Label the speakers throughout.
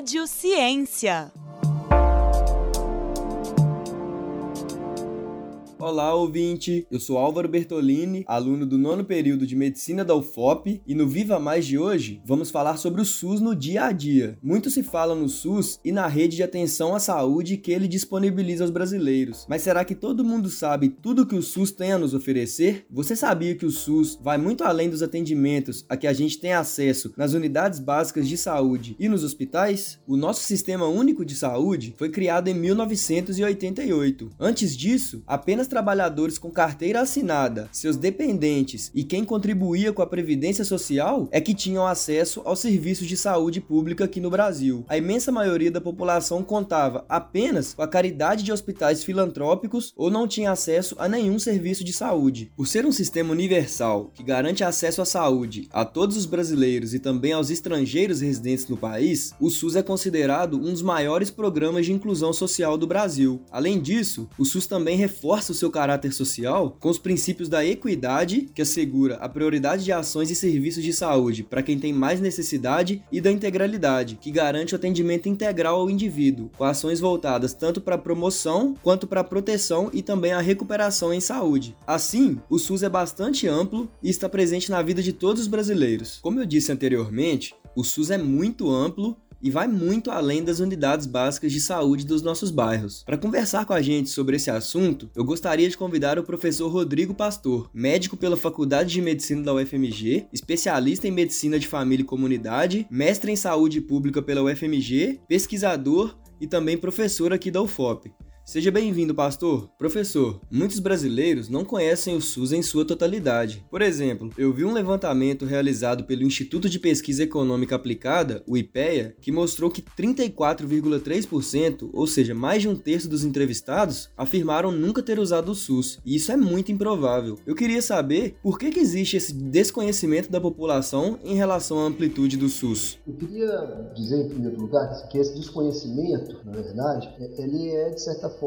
Speaker 1: Rádio Ciência.
Speaker 2: Olá, ouvinte! Eu sou Álvaro Bertolini, aluno do nono período de Medicina da UFOP, e no Viva Mais de hoje vamos falar sobre o SUS no dia a dia. Muito se fala no SUS e na rede de atenção à saúde que ele disponibiliza aos brasileiros. Mas será que todo mundo sabe tudo que o SUS tem a nos oferecer? Você sabia que o SUS vai muito além dos atendimentos a que a gente tem acesso nas unidades básicas de saúde e nos hospitais? O nosso Sistema Único de Saúde foi criado em 1988. Antes disso, apenas trabalhadores com carteira assinada, seus dependentes e quem contribuía com a Previdência Social é que tinham acesso aos serviços de saúde pública aqui no Brasil. A imensa maioria da população contava apenas com a caridade de hospitais filantrópicos ou não tinha acesso a nenhum serviço de saúde. Por ser um sistema universal que garante acesso à saúde a todos os brasileiros e também aos estrangeiros residentes no país, o SUS é considerado um dos maiores programas de inclusão social do Brasil. Além disso, o SUS também reforça o seu caráter social com os princípios da equidade, que assegura a prioridade de ações e serviços de saúde para quem tem mais necessidade, e da integralidade, que garante o atendimento integral ao indivíduo, com ações voltadas tanto para a promoção quanto para a proteção e também a recuperação em saúde. Assim, o SUS é bastante amplo e está presente na vida de todos os brasileiros. Como eu disse anteriormente, o SUS é muito amplo e vai muito além das unidades básicas de saúde dos nossos bairros. Para conversar com a gente sobre esse assunto, eu gostaria de convidar o professor Rodrigo Pastor, médico pela Faculdade de Medicina da UFMG, especialista em medicina de família e comunidade, mestre em saúde pública pela UFMG, pesquisador e também professor aqui da UFOP. Seja bem-vindo, pastor. Professor, muitos brasileiros não conhecem o SUS em sua totalidade. Por exemplo, eu vi um levantamento realizado pelo Instituto de Pesquisa Econômica Aplicada, o IPEA, que mostrou que 34,3%, ou seja, mais de um terço dos entrevistados, afirmaram nunca ter usado o SUS, e isso é muito improvável. Eu queria saber por que, que existe esse desconhecimento da população em relação à amplitude do SUS.
Speaker 3: Eu queria dizer, em primeiro lugar, que esse desconhecimento, na verdade, ele é, de certa forma,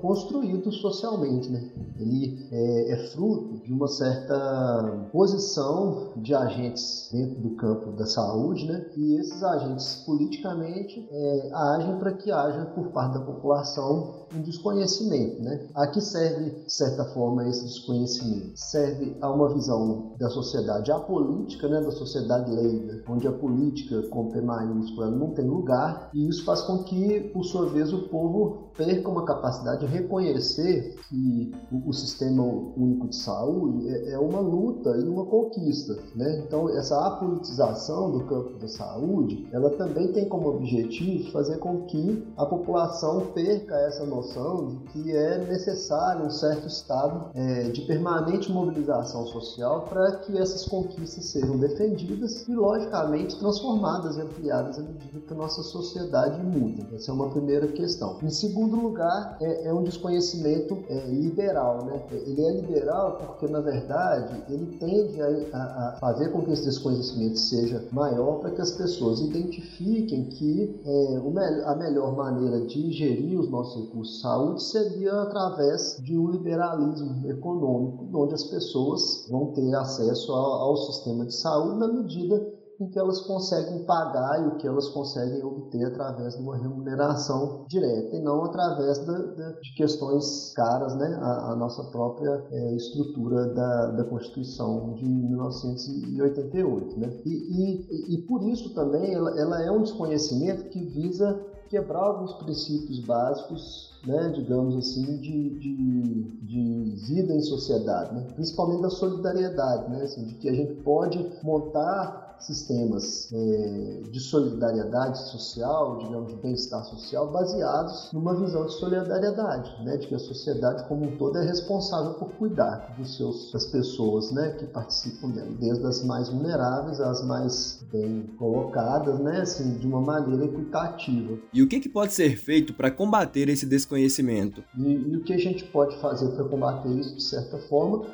Speaker 3: construído socialmente. Né? Ele é, é, fruto de uma certa posição de agentes dentro do campo da saúde, né? e esses agentes politicamente é, agem para que haja, por parte da população, um desconhecimento. Né? A que serve, de certa forma, esse desconhecimento? Serve a uma visão da sociedade apolítica, né? da sociedade leiga, onde a política, com P maiúsculo, não tem lugar, e isso faz com que, por sua vez, o povo perca uma capacidade de reconhecer que o, Sistema Único de Saúde é, é, uma luta e uma conquista. Né? Então, essa apolitização do campo da saúde, ela também tem como objetivo fazer com que a população perca essa noção de que é necessário um certo estado é, de permanente mobilização social para que essas conquistas sejam defendidas e, logicamente, transformadas e ampliadas à medida que a nossa sociedade muda. Essa é uma primeira questão. Em segundo lugar, é, é um desconhecimento é, liberal. Né? Ele é liberal porque, na verdade, ele tende a, a, fazer com que esse desconhecimento seja maior para que as pessoas identifiquem que é, a melhor maneira de gerir os nossos recursos de saúde seria através de um liberalismo econômico, onde as pessoas vão ter acesso ao, ao sistema de saúde na medida em que elas conseguem pagar e o que elas conseguem obter através de uma remuneração direta e não através da, da, de questões caras, né, a nossa própria é, estrutura da, da Constituição de 1988. Né? E, e, e por isso também ela, ela é um desconhecimento que visa quebrar alguns princípios básicos né, digamos assim, de, de, de, vida em sociedade, né? principalmente da solidariedade, né, assim, de que a gente pode montar sistemas é, de solidariedade social, digamos, de bem-estar social, baseados numa visão de solidariedade, né, de que a sociedade como um todo é responsável por cuidar dos seus, das pessoas né, que participam dela, desde as mais vulneráveis às mais bem colocadas, né, assim, de uma maneira equitativa.
Speaker 2: E o que, que pode ser feito para combater esse desconhecimento?
Speaker 3: E, e o que a gente pode fazer para combater isso, de certa forma,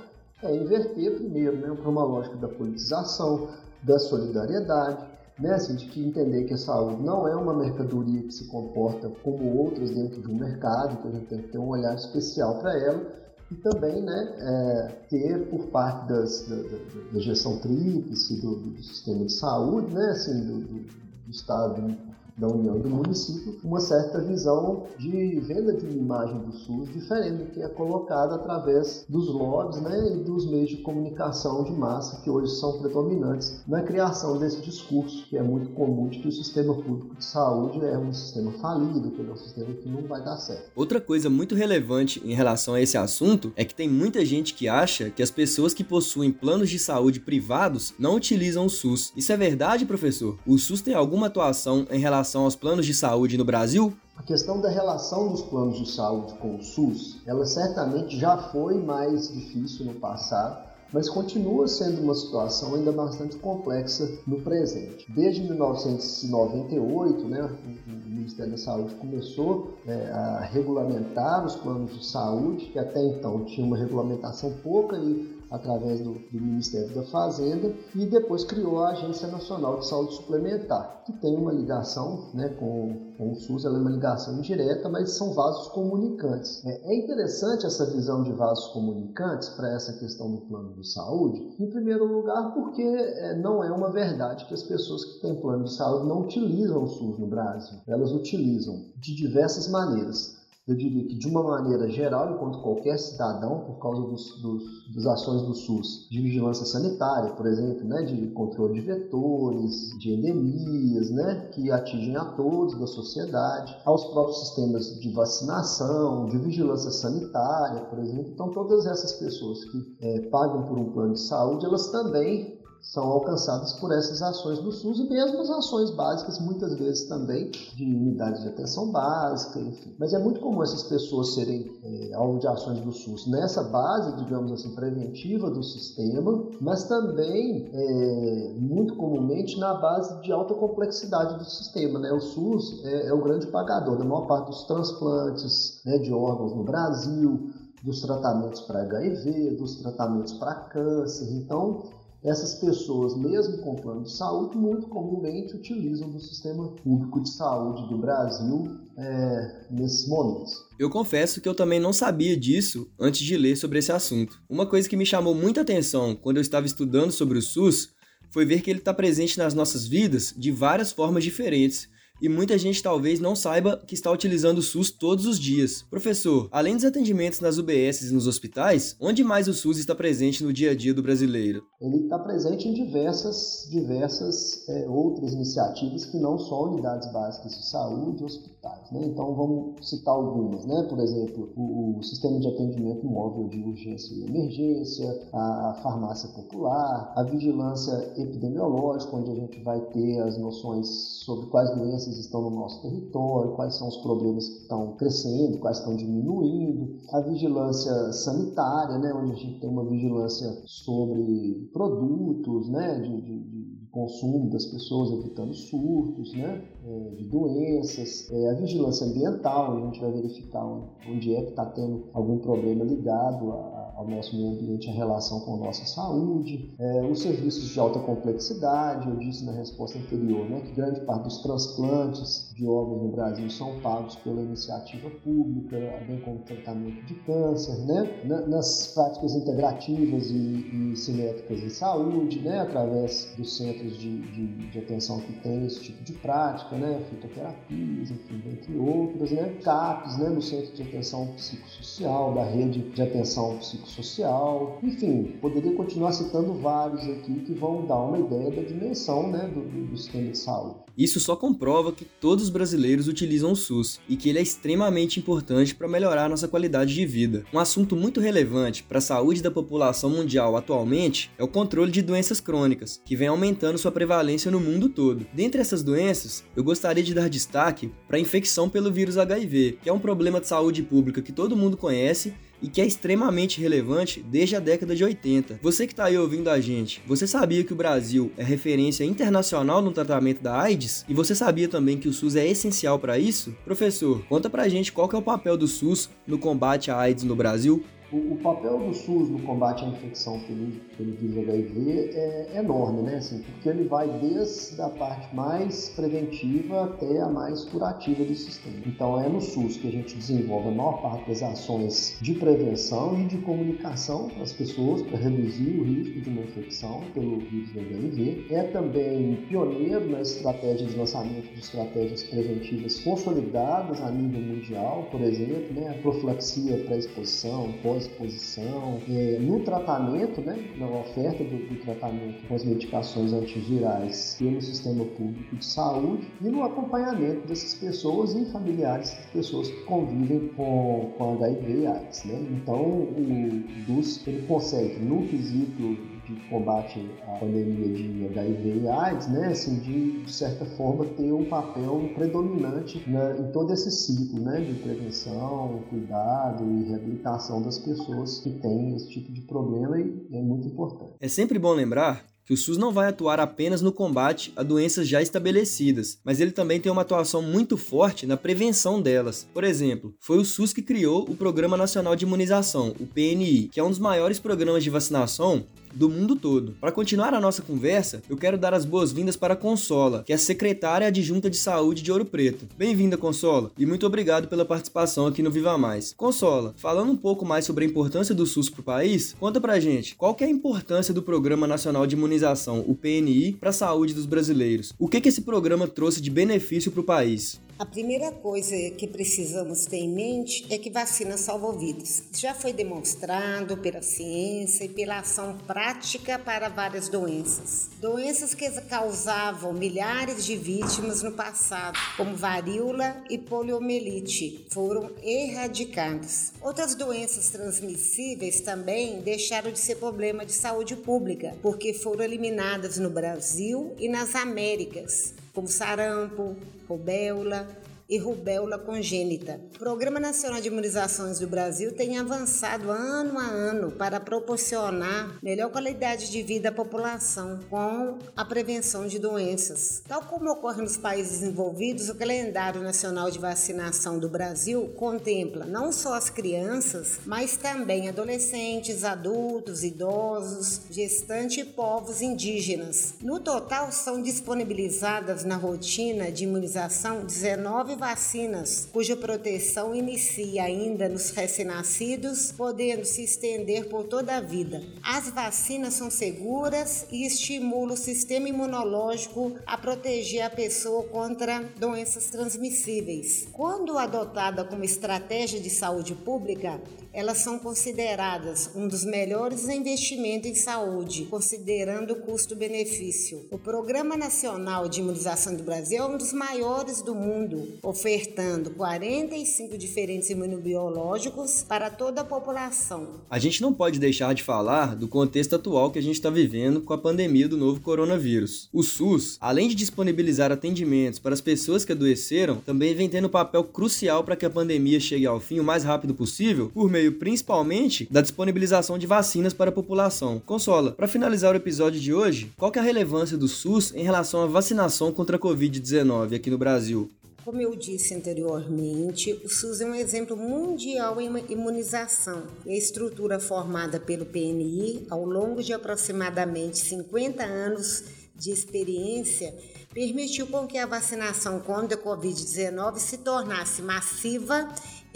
Speaker 3: é inverter primeiro né, para uma lógica da politização, da solidariedade, né? Assim, de que entender que a saúde não é uma mercadoria que se comporta como outras dentro de um mercado, que a gente tem que ter um olhar especial para ela, e também né, é, ter por parte das, da, da, da gestão tríplice do, do, sistema de saúde, né, assim, do, do, Estado da União e do município uma certa visão de venda de uma imagem do SUS diferente do que é colocada através dos lobbies né, e dos meios de comunicação de massa que hoje são predominantes na criação desse discurso que é muito comum de que o sistema público de saúde é um sistema falido, que é um sistema que não vai dar certo.
Speaker 2: Outra coisa muito relevante em relação a esse assunto é que tem muita gente que acha que as pessoas que possuem planos de saúde privados não utilizam o SUS. Isso é verdade, professor? O SUS tem alguma atuação em relação aos planos de saúde no Brasil?
Speaker 3: A questão da relação dos planos de saúde com o SUS, ela certamente já foi mais difícil no passado, mas continua sendo uma situação ainda bastante complexa no presente. Desde 1998, né, o Ministério da Saúde começou é, a regulamentar os planos de saúde, que até então tinha uma regulamentação pouca e através do, do, Ministério da Fazenda e depois criou a Agência Nacional de Saúde Suplementar, que tem uma ligação né, com, com o SUS, ela é uma ligação indireta, mas são vasos comunicantes. É, é interessante essa visão de vasos comunicantes para essa questão do plano de saúde, em primeiro lugar porque é, não é uma verdade que as pessoas que têm plano de saúde não utilizam o SUS no Brasil. Elas utilizam de diversas maneiras eu diria que de uma maneira geral, enquanto qualquer cidadão, por causa dos, dos, das ações do SUS de vigilância sanitária, por exemplo, né, de controle de vetores, de endemias, né, que atingem a todos da sociedade, aos próprios sistemas de vacinação, de vigilância sanitária, por exemplo. Então, todas essas pessoas que é, pagam por um plano de saúde, elas também são alcançadas por essas ações do SUS e mesmo as ações básicas, muitas vezes também de unidades de atenção básica, enfim. Mas é muito comum essas pessoas serem é, alvo de ações do SUS nessa base, digamos assim, preventiva do sistema, mas também é, muito comumente na base de alta complexidade do sistema. Né? O SUS é, é o grande pagador da maior parte dos transplantes né, de órgãos no Brasil, dos tratamentos para HIV, dos tratamentos para câncer. Então, essas pessoas, mesmo com plano de saúde, muito comumente utilizam do sistema público de saúde do Brasil é, nesses momentos.
Speaker 2: Eu confesso que eu também não sabia disso antes de ler sobre esse assunto. Uma coisa que me chamou muita atenção quando eu estava estudando sobre o SUS foi ver que ele está presente nas nossas vidas de várias formas diferentes e muita gente talvez não saiba que está utilizando o SUS todos os dias. Professor, além dos atendimentos nas UBSs e nos hospitais, onde mais o SUS está presente no dia a dia do brasileiro?
Speaker 3: Ele está presente em diversas, diversas é, outras iniciativas que não só unidades básicas de saúde e hospitais. Né? Então vamos citar algumas, né? por exemplo, o, o, sistema de atendimento móvel de urgência e emergência, a, a farmácia popular, a vigilância epidemiológica, onde a gente vai ter as noções sobre quais doenças doenças estão no nosso território, quais são os problemas que estão crescendo, quais estão diminuindo, a vigilância sanitária, né, onde a gente tem uma vigilância sobre produtos, né, de, de, de consumo das pessoas, evitando surtos, né, é, de doenças, é, a vigilância ambiental, a gente vai verificar onde é que está tendo algum problema ligado a ao nosso meio ambiente, a relação com a nossa saúde, é, os serviços de alta complexidade, eu disse na resposta anterior, né, que grande parte dos transplantes de órgãos no Brasil são pagos pela iniciativa pública, bem como tratamento de câncer, né, nas práticas integrativas e, e simétricas em saúde, né, através dos centros de, de, de, atenção que tem esse tipo de prática, né, fitoterapias, enfim, entre outras, né, CAPs, né, no Centro de Atenção Psicossocial, da Rede de Atenção Psicossocial. Social, enfim, poderia continuar citando vários aqui que vão dar uma ideia da dimensão né, do, do sistema de saúde.
Speaker 2: Isso só comprova que todos os brasileiros utilizam o SUS e que ele é extremamente importante para melhorar nossa qualidade de vida. Um assunto muito relevante para a saúde da população mundial atualmente é o controle de doenças crônicas, que vem aumentando sua prevalência no mundo todo. Dentre essas doenças, eu gostaria de dar destaque para a infecção pelo vírus HIV, que é um problema de saúde pública que todo mundo conhece e que é extremamente relevante desde a década de 80. Você que está aí ouvindo a gente, você sabia que o Brasil é referência internacional no tratamento da AIDS? E você sabia também que o SUS é essencial para isso? Professor, conta pra gente qual é o papel do SUS no combate à AIDS no Brasil.
Speaker 3: O, o, papel do SUS no combate à infecção pelo, pelo vírus HIV é, é enorme, né? Assim, porque ele vai desde a parte mais preventiva até a mais curativa do sistema. Então é no SUS que a gente desenvolve a maior parte das ações de prevenção e de comunicação para as pessoas para reduzir o risco de uma infecção pelo vírus HIV. É também pioneiro na estratégia de lançamento de estratégias preventivas consolidadas a nível mundial, por exemplo, né? a profilaxia pré-exposição, pós-exposição, é, no tratamento, né? na oferta do, do tratamento com as medicações antivirais pelo sistema público de saúde e no acompanhamento dessas pessoas e familiares das pessoas que convivem com, com HIV e AIDS. Né? Então, o DUS ele consegue, no quesito de combate à pandemia de HIV e AIDS, né, assim, de, de certa forma ter um papel predominante na, em todo esse ciclo, né, de prevenção, cuidado e reabilitação das pessoas que têm esse tipo de problema e é muito importante.
Speaker 2: É sempre bom lembrar que o SUS não vai atuar apenas no combate a doenças já estabelecidas, mas ele também tem uma atuação muito forte na prevenção delas. Por exemplo, foi o SUS que criou o Programa Nacional de Imunização, o PNI, que é um dos maiores programas de vacinação do mundo todo. Para continuar a nossa conversa, eu quero dar as boas-vindas para a Consola, que é a secretária adjunta de saúde de Ouro Preto. Bem-vinda, Consola, e muito obrigado pela participação aqui no Viva Mais. Consola, falando um pouco mais sobre a importância do SUS para o país, conta pra gente qual é a importância do Programa Nacional de Imunização, o PNI, para a saúde dos brasileiros. O que, que esse programa trouxe de benefício para o país?
Speaker 1: A primeira coisa que precisamos ter em mente é que vacina salva vidas. Já foi demonstrado pela ciência e pela ação prática para várias doenças. Doenças que causavam milhares de vítimas no passado, como varíola e poliomielite, foram erradicadas. Outras doenças transmissíveis também deixaram de ser problema de saúde pública, porque foram eliminadas no Brasil e nas Américas como sarampo, rubéola, e rubéola congênita. O Programa Nacional de Imunizações do Brasil tem avançado ano a ano para proporcionar melhor qualidade de vida à população com a prevenção de doenças. Tal como ocorre nos países desenvolvidos, o calendário nacional de vacinação do Brasil contempla não só as crianças, mas também adolescentes, adultos, idosos, gestantes e povos indígenas. No total, são disponibilizadas na rotina de imunização 19 vacinas, cuja proteção inicia ainda nos recém-nascidos, podendo se estender por toda a vida. As vacinas são seguras e estimulam o sistema imunológico a proteger a pessoa contra doenças transmissíveis. Quando adotada como estratégia de saúde pública, elas são consideradas um dos melhores investimentos em saúde, considerando o custo-benefício. O Programa Nacional de Imunização do Brasil é um dos maiores do mundo, ofertando 45 diferentes imunobiológicos para toda a população.
Speaker 2: A gente não pode deixar de falar do contexto atual que a gente está vivendo com a pandemia do novo coronavírus. O SUS, além de disponibilizar atendimentos para as pessoas que adoeceram, também vem tendo um papel crucial para que a pandemia chegue ao fim o mais rápido possível por meio principalmente da disponibilização de vacinas para a população. Consola, para finalizar o episódio de hoje, qual é a relevância do SUS em relação à vacinação contra a Covid-19 aqui no Brasil?
Speaker 1: Como eu disse anteriormente, o SUS é um exemplo mundial em imunização. E a estrutura formada pelo PNI, ao longo de aproximadamente 50 anos de experiência, permitiu com que a vacinação contra a Covid-19 se tornasse massiva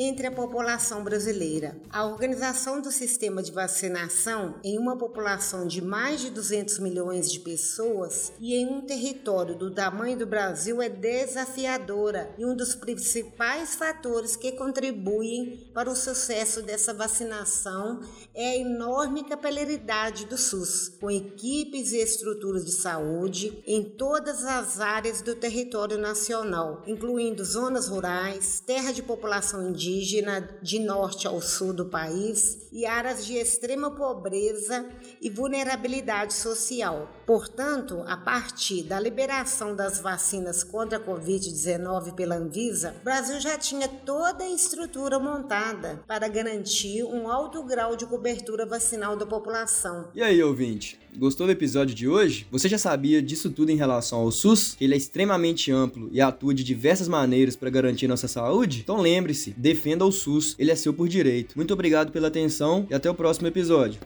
Speaker 1: entre a população brasileira. A organização do sistema de vacinação em uma população de mais de 200 milhões de pessoas e em um território do tamanho do Brasil é desafiadora e um dos principais fatores que contribuem para o sucesso dessa vacinação é a enorme capilaridade do SUS, com equipes e estruturas de saúde em todas as áreas do território nacional, incluindo zonas rurais, terra de população indígena indígena de norte ao sul do país e áreas de extrema pobreza e vulnerabilidade social. Portanto, a partir da liberação das vacinas contra a Covid-19 pela Anvisa, o Brasil já tinha toda a estrutura montada para garantir um alto grau de cobertura vacinal da população.
Speaker 2: E aí, ouvinte? Gostou do episódio de hoje? Você já sabia disso tudo em relação ao SUS? Que ele é extremamente amplo e atua de diversas maneiras para garantir nossa saúde? Então lembre-se, defenda o SUS, ele é seu por direito. Muito obrigado pela atenção e até o próximo episódio.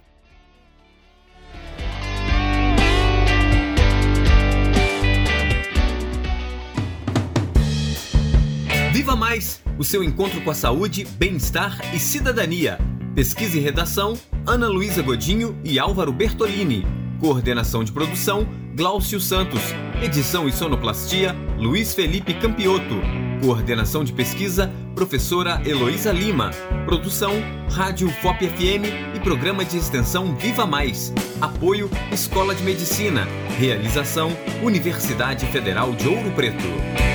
Speaker 4: Viva Mais, o seu encontro com a saúde, bem-estar e cidadania. Pesquisa e redação, Ana Luísa Godinho e Álvaro Bertolini. Coordenação de produção, Glaucio Santos. Edição e sonoplastia, Luiz Felipe Campioto. Coordenação de pesquisa, professora Heloísa Lima. Produção, Rádio FOP FM e programa de extensão Viva Mais. Apoio, Escola de Medicina. Realização, Universidade Federal de Ouro Preto.